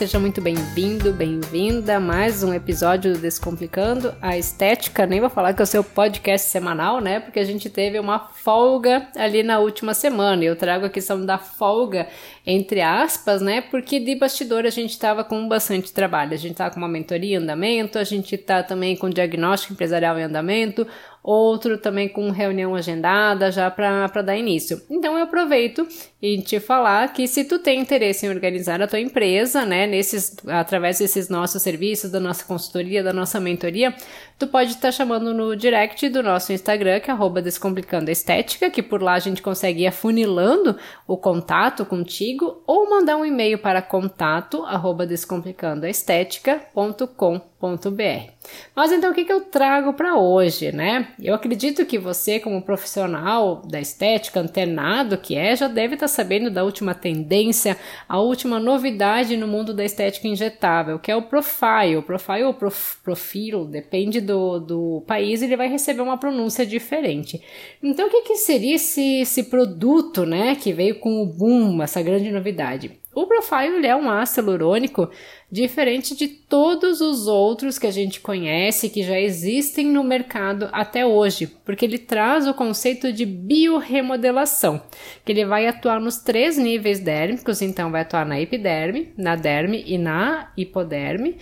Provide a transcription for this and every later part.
Seja muito bem-vindo, bem-vinda a mais um episódio do Descomplicando a Estética. Nem vou falar que é o seu podcast semanal, né? Porque a gente teve uma folga ali na última semana. Eu trago a questão da folga, entre aspas, né? Porque de bastidor a gente estava com bastante trabalho. A gente tá com uma mentoria em andamento, a gente tá também com diagnóstico empresarial em andamento, outro também com reunião agendada já para dar início. Então eu aproveito e te falar que se tu tem interesse em organizar a tua empresa, né, nesses através desses nossos serviços, da nossa consultoria, da nossa mentoria, tu pode estar tá chamando no direct do nosso Instagram, que é Descomplicando a Estética, que por lá a gente consegue ir afunilando o contato contigo, ou mandar um e-mail para contato descomplicandoaestética.com www.ecoagro.com.br. Mas então o que, que eu trago para hoje, né? Eu acredito que você, como profissional da estética, antenado que é, já deve estar tá sabendo da última tendência, a última novidade no mundo da estética injetável, que é o profile. Profile ou prof, profilo, depende do, do país, ele vai receber uma pronúncia diferente. Então o que, que seria esse, esse produto, né, que veio com o boom, essa grande novidade? O Profile é um ácido hialurônico diferente de todos os outros que a gente conhece que já existem no mercado até hoje, porque ele traz o conceito de biorremodelação, que ele vai atuar nos três níveis dérmicos, então vai atuar na epiderme, na derme e na hipoderme,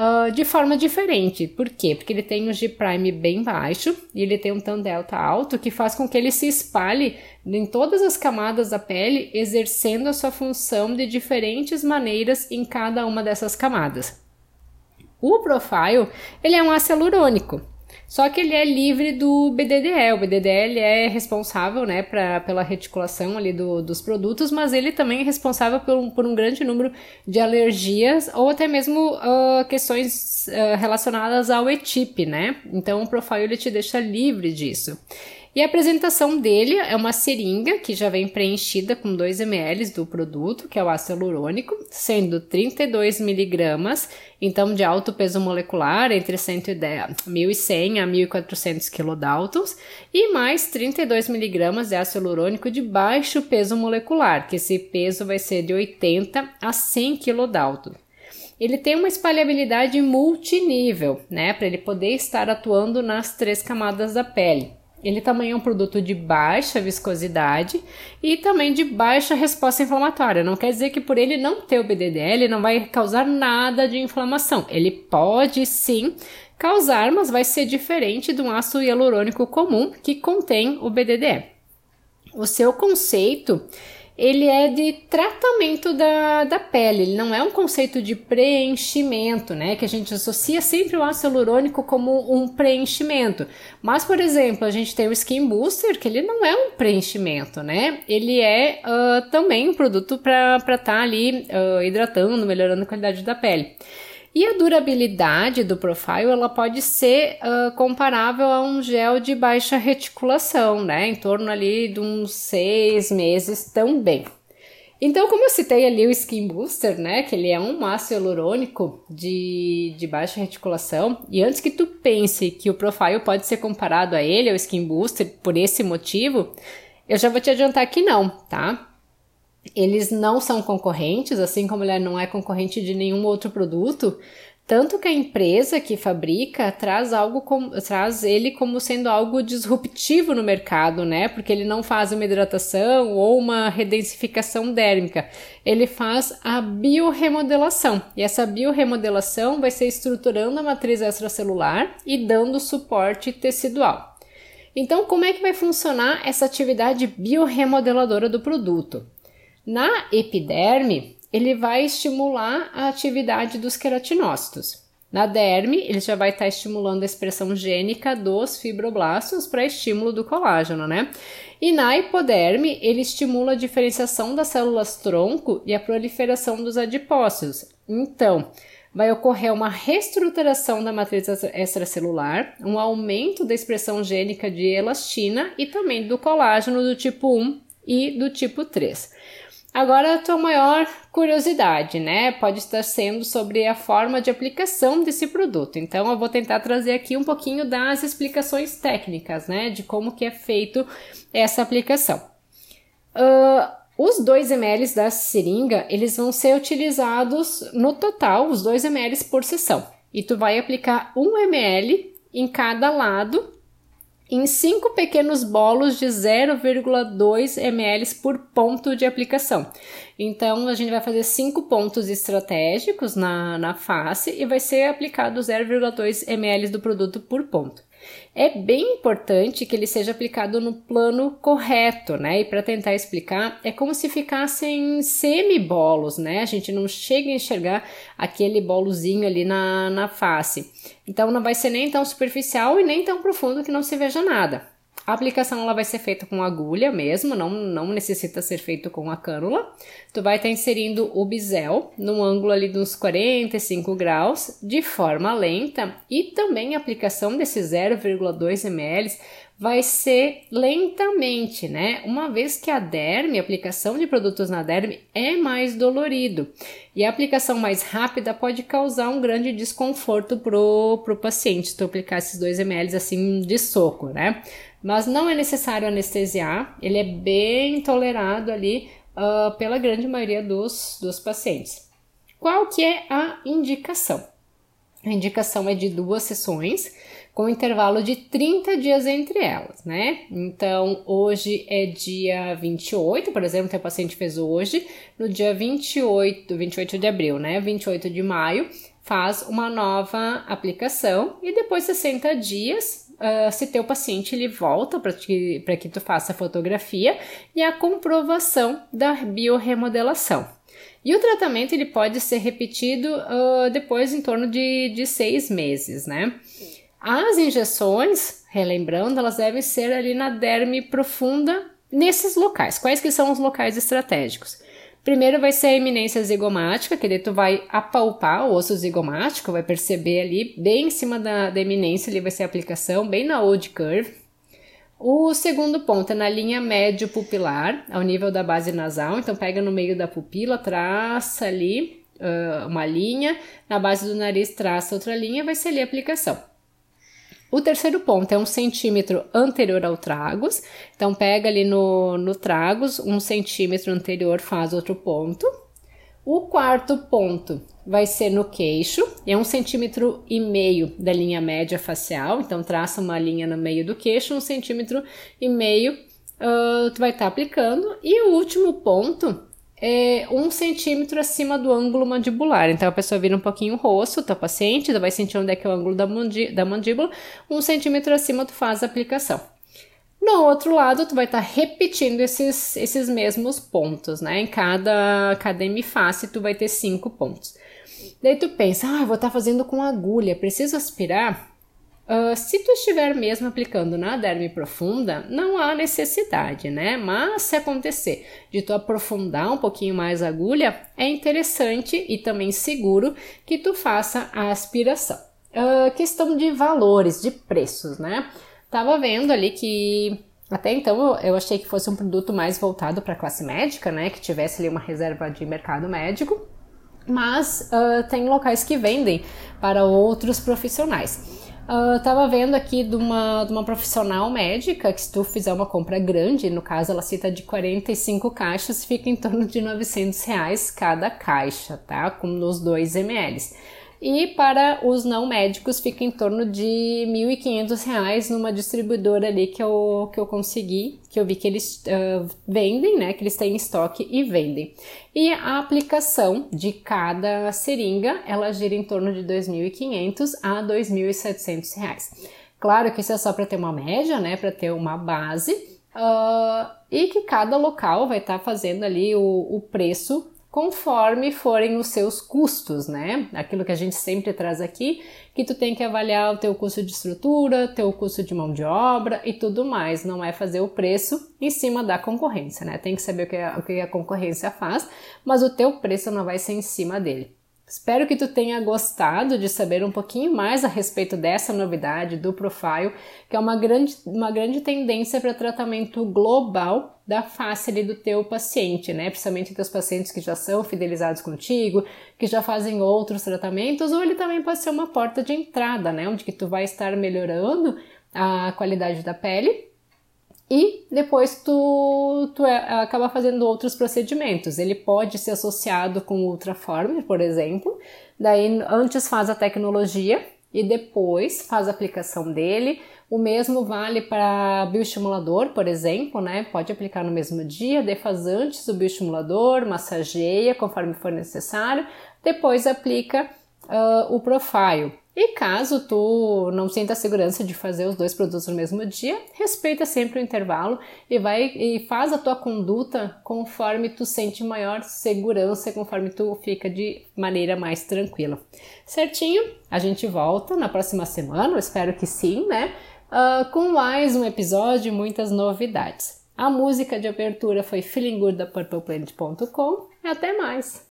uh, de forma diferente. Por quê? Porque ele tem um G' bem baixo e ele tem um tan delta alto que faz com que ele se espalhe em todas as camadas da pele, exercendo a sua função de diferentes maneiras em cada uma dessas camadas. O profile ele é um ácido hialurônico, só que ele é livre do BDDE. O BDDE é responsável né, pra, pela reticulação ali do, dos produtos, mas ele também é responsável por um, por um grande número de alergias ou até mesmo uh, questões uh, relacionadas ao ETIP, né? Então o profile te deixa livre disso. E a apresentação dele é uma seringa que já vem preenchida com 2 ml do produto, que é o ácido hialurônico, sendo 32 miligramas, então de alto peso molecular, entre 110, 1.100 a 1.400 kDaltons, e mais 32 miligramas de ácido hialurônico de baixo peso molecular, que esse peso vai ser de 80 a 100 kDaltons ele tem uma espalhabilidade multinível, né, para ele poder estar atuando nas três camadas da pele. Ele também é um produto de baixa viscosidade e também de baixa resposta inflamatória. Não quer dizer que por ele não ter o BDDL, não vai causar nada de inflamação. Ele pode sim causar, mas vai ser diferente de um ácido hialurônico comum que contém o BDDE. O seu conceito ele é de tratamento da, da pele, ele não é um conceito de preenchimento, né? Que a gente associa sempre o ácido hialurônico como um preenchimento. Mas, por exemplo, a gente tem o Skin Booster, que ele não é um preenchimento, né? Ele é uh, também um produto para estar tá ali uh, hidratando, melhorando a qualidade da pele. E a durabilidade do profile ela pode ser uh, comparável a um gel de baixa reticulação, né? Em torno ali de uns seis meses também. Então, como eu citei ali o Skin Booster, né? Que ele é um ácido hialurônico de, de baixa reticulação. E antes que tu pense que o profile pode ser comparado a ele, ao Skin Booster, por esse motivo, eu já vou te adiantar que não, tá? Eles não são concorrentes, assim como ele não é concorrente de nenhum outro produto, tanto que a empresa que fabrica traz algo como, traz ele como sendo algo disruptivo no mercado, né? Porque ele não faz uma hidratação ou uma redensificação dérmica. Ele faz a biorremodelação. E essa biorremodelação vai ser estruturando a matriz extracelular e dando suporte tecidual. Então, como é que vai funcionar essa atividade biorremodeladora do produto? Na epiderme, ele vai estimular a atividade dos queratinócitos. Na derme, ele já vai estar tá estimulando a expressão gênica dos fibroblastos para estímulo do colágeno, né? E na hipoderme, ele estimula a diferenciação das células tronco e a proliferação dos adipócitos. Então, vai ocorrer uma reestruturação da matriz extracelular, um aumento da expressão gênica de elastina e também do colágeno do tipo 1 e do tipo 3. Agora, a tua maior curiosidade, né? Pode estar sendo sobre a forma de aplicação desse produto. Então, eu vou tentar trazer aqui um pouquinho das explicações técnicas, né? De como que é feito essa aplicação. Uh, Os 2 ml da seringa, eles vão ser utilizados no total, os 2 ml por sessão. E tu vai aplicar 1 ml em cada lado em cinco pequenos bolos de 0,2 ml por ponto de aplicação. Então, a gente vai fazer cinco pontos estratégicos na, na face e vai ser aplicado 0,2 ml do produto por ponto. É bem importante que ele seja aplicado no plano correto, né? E para tentar explicar, é como se ficassem semibolos, né? A gente não chega a enxergar aquele bolozinho ali na, na face. Então não vai ser nem tão superficial e nem tão profundo que não se veja nada. A aplicação ela vai ser feita com agulha mesmo, não, não necessita ser feito com a cânula. Tu vai estar tá inserindo o bisel num ângulo ali de uns 45 graus, de forma lenta, e também a aplicação desse 0,2 ml vai ser lentamente, né? Uma vez que a derme, a aplicação de produtos na derme é mais dolorido e a aplicação mais rápida pode causar um grande desconforto pro, pro paciente se tu aplicar esses 2 ml assim de soco, né? Mas não é necessário anestesiar, ele é bem tolerado ali uh, pela grande maioria dos, dos pacientes. Qual que é a indicação? A indicação é de duas sessões, com intervalo de 30 dias entre elas, né? Então, hoje é dia 28, por exemplo, o paciente fez hoje, no dia 28, 28 de abril, né? 28 de maio, faz uma nova aplicação e depois 60 dias uh, se teu paciente ele volta para que, que tu faça a fotografia e a comprovação da biorremodelação. E o tratamento ele pode ser repetido uh, depois em torno de, de seis meses, né? As injeções, relembrando, elas devem ser ali na derme profunda nesses locais. Quais que são os locais estratégicos? Primeiro vai ser a eminência zigomática, que daí tu vai apalpar o osso zigomático, vai perceber ali, bem em cima da, da eminência, ali vai ser a aplicação, bem na old curve. O segundo ponto é na linha médio pupilar, ao nível da base nasal, então pega no meio da pupila, traça ali uh, uma linha, na base do nariz traça outra linha, vai ser ali a aplicação. O terceiro ponto é um centímetro anterior ao tragus. Então, pega ali no, no tragus, um centímetro anterior, faz outro ponto. O quarto ponto vai ser no queixo, é um centímetro e meio da linha média facial. Então, traça uma linha no meio do queixo, um centímetro e meio uh, tu vai estar tá aplicando. E o último ponto é, um centímetro acima do ângulo mandibular. Então a pessoa vira um pouquinho o rosto, tá paciente, vai sentir onde é que é o ângulo da, da mandíbula, um centímetro acima tu faz a aplicação. No outro lado, tu vai estar tá repetindo esses, esses mesmos pontos, né? Em cada, cada hemiface, tu vai ter cinco pontos. Daí tu pensa, ah, vou estar tá fazendo com agulha, preciso aspirar? Uh, se tu estiver mesmo aplicando na derme profunda, não há necessidade, né? Mas se acontecer de tu aprofundar um pouquinho mais a agulha, é interessante e também seguro que tu faça a aspiração. Uh, questão de valores, de preços, né? Tava vendo ali que até então eu achei que fosse um produto mais voltado para a classe médica, né? Que tivesse ali uma reserva de mercado médico, mas uh, tem locais que vendem para outros profissionais. Uh, tava vendo aqui de uma, de uma profissional médica que se tu fizer uma compra grande, no caso ela cita de 45 caixas, fica em torno de 900 reais cada caixa, tá? Com nos 2 ml. E para os não médicos fica em torno de R$ 1.500 numa distribuidora ali que eu, que eu consegui, que eu vi que eles uh, vendem, né? Que eles têm em estoque e vendem. E a aplicação de cada seringa, ela gira em torno de R$ 2.500 a R$ 2.700. Claro que isso é só para ter uma média, né? Para ter uma base. Uh, e que cada local vai estar tá fazendo ali o, o preço conforme forem os seus custos, né? Aquilo que a gente sempre traz aqui, que tu tem que avaliar o teu custo de estrutura, teu custo de mão de obra e tudo mais. Não é fazer o preço em cima da concorrência, né? Tem que saber o que a, o que a concorrência faz, mas o teu preço não vai ser em cima dele. Espero que tu tenha gostado de saber um pouquinho mais a respeito dessa novidade do Profile, que é uma grande, uma grande tendência para tratamento global da face ali do teu paciente, né? Principalmente teus pacientes que já são fidelizados contigo, que já fazem outros tratamentos, ou ele também pode ser uma porta de entrada, né? Onde que tu vai estar melhorando a qualidade da pele e depois tu, tu é, acaba fazendo outros procedimentos. Ele pode ser associado com o Ultraformer, por exemplo. Daí antes faz a tecnologia e depois faz a aplicação dele. O mesmo vale para bioestimulador, por exemplo, né? Pode aplicar no mesmo dia, daí faz antes o bioestimulador, massageia conforme for necessário, depois aplica uh, o profile. E caso tu não sinta a segurança de fazer os dois produtos no mesmo dia, respeita sempre o intervalo e vai e faz a tua conduta conforme tu sente maior segurança, conforme tu fica de maneira mais tranquila. Certinho? A gente volta na próxima semana, eu espero que sim, né? Uh, com mais um episódio e muitas novidades. A música de abertura foi Feeling Good da PurplePlanet.com até mais!